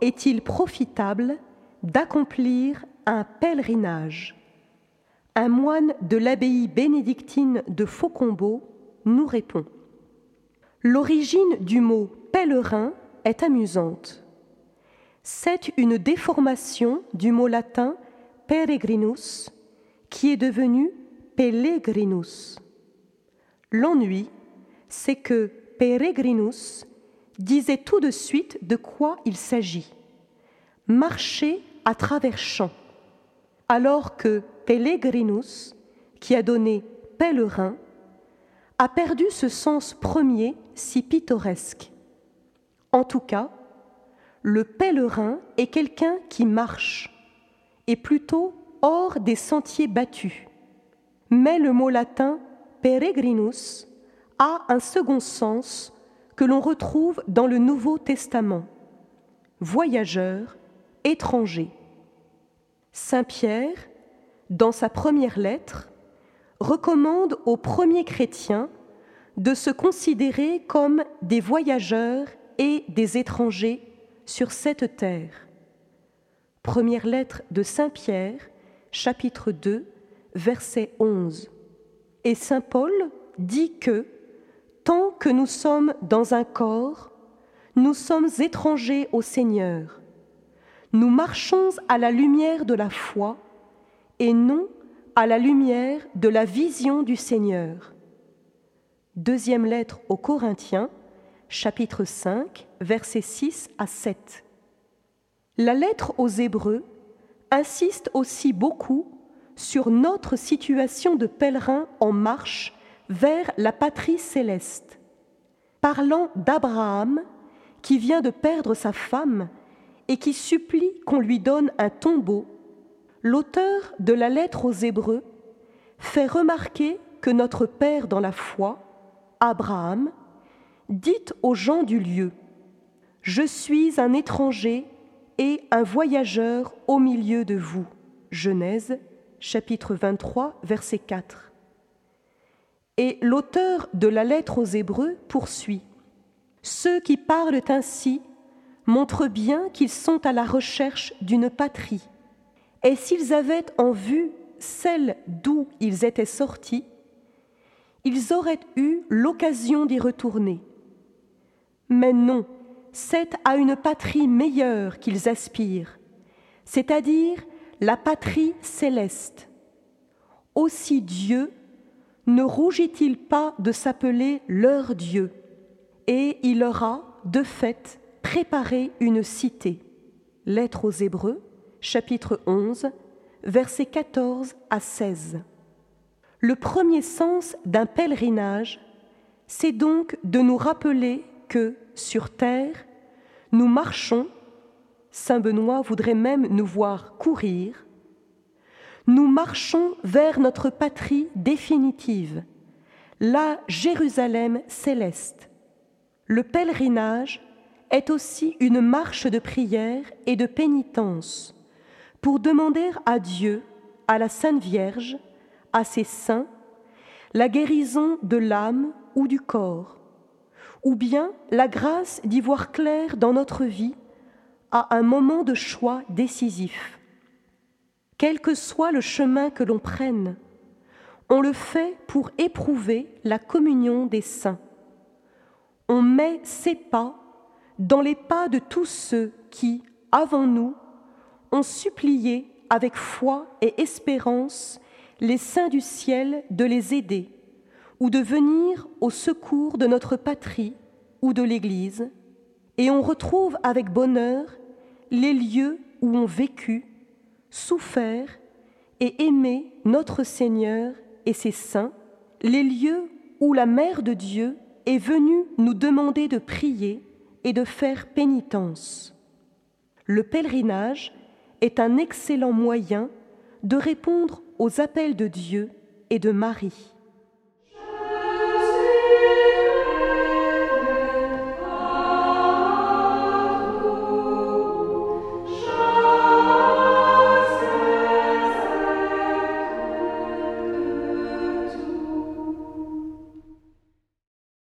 Est-il profitable d'accomplir un pèlerinage? Un moine de l'abbaye bénédictine de Faucombeau nous répond. L'origine du mot pèlerin est amusante. C'est une déformation du mot latin peregrinus qui est devenu pellegrinus. L'ennui, c'est que peregrinus disait tout de suite de quoi il s'agit. Marcher à travers champs, alors que pellegrinus, qui a donné pèlerin, a perdu ce sens premier si pittoresque. En tout cas, le pèlerin est quelqu'un qui marche, et plutôt hors des sentiers battus. Mais le mot latin peregrinus a un second sens que l'on retrouve dans le Nouveau Testament. Voyageur, étranger. Saint Pierre, dans sa première lettre, recommande aux premiers chrétiens de se considérer comme des voyageurs et des étrangers sur cette terre. Première lettre de Saint Pierre, chapitre 2, verset 11. Et Saint Paul dit que, tant que nous sommes dans un corps, nous sommes étrangers au Seigneur. Nous marchons à la lumière de la foi et non à la lumière de la vision du Seigneur. Deuxième lettre aux Corinthiens, chapitre 5, versets 6 à 7. La lettre aux Hébreux insiste aussi beaucoup sur notre situation de pèlerin en marche vers la patrie céleste. Parlant d'Abraham, qui vient de perdre sa femme et qui supplie qu'on lui donne un tombeau, l'auteur de la lettre aux Hébreux fait remarquer que notre Père dans la foi, Abraham, dit aux gens du lieu, Je suis un étranger et un voyageur au milieu de vous. Genèse chapitre 23 verset 4. Et l'auteur de la lettre aux Hébreux poursuit. Ceux qui parlent ainsi montrent bien qu'ils sont à la recherche d'une patrie. Et s'ils avaient en vue celle d'où ils étaient sortis, ils auraient eu l'occasion d'y retourner. Mais non, c'est à une patrie meilleure qu'ils aspirent, c'est-à-dire la patrie céleste. Aussi Dieu ne rougit-il pas de s'appeler leur Dieu, et il leur a, de fait, préparé une cité. Lettre aux Hébreux, chapitre 11, versets 14 à 16. Le premier sens d'un pèlerinage, c'est donc de nous rappeler que, sur terre, nous marchons, Saint Benoît voudrait même nous voir courir, nous marchons vers notre patrie définitive, la Jérusalem céleste. Le pèlerinage est aussi une marche de prière et de pénitence pour demander à Dieu, à la Sainte Vierge, à ses saints, la guérison de l'âme ou du corps, ou bien la grâce d'y voir clair dans notre vie à un moment de choix décisif. Quel que soit le chemin que l'on prenne, on le fait pour éprouver la communion des saints. On met ses pas dans les pas de tous ceux qui, avant nous, ont supplié avec foi et espérance les saints du ciel de les aider ou de venir au secours de notre patrie ou de l'Église, et on retrouve avec bonheur les lieux où ont vécu, souffert et aimé notre Seigneur et ses saints, les lieux où la Mère de Dieu est venue nous demander de prier et de faire pénitence. Le pèlerinage est un excellent moyen de répondre aux appels de Dieu et de Marie.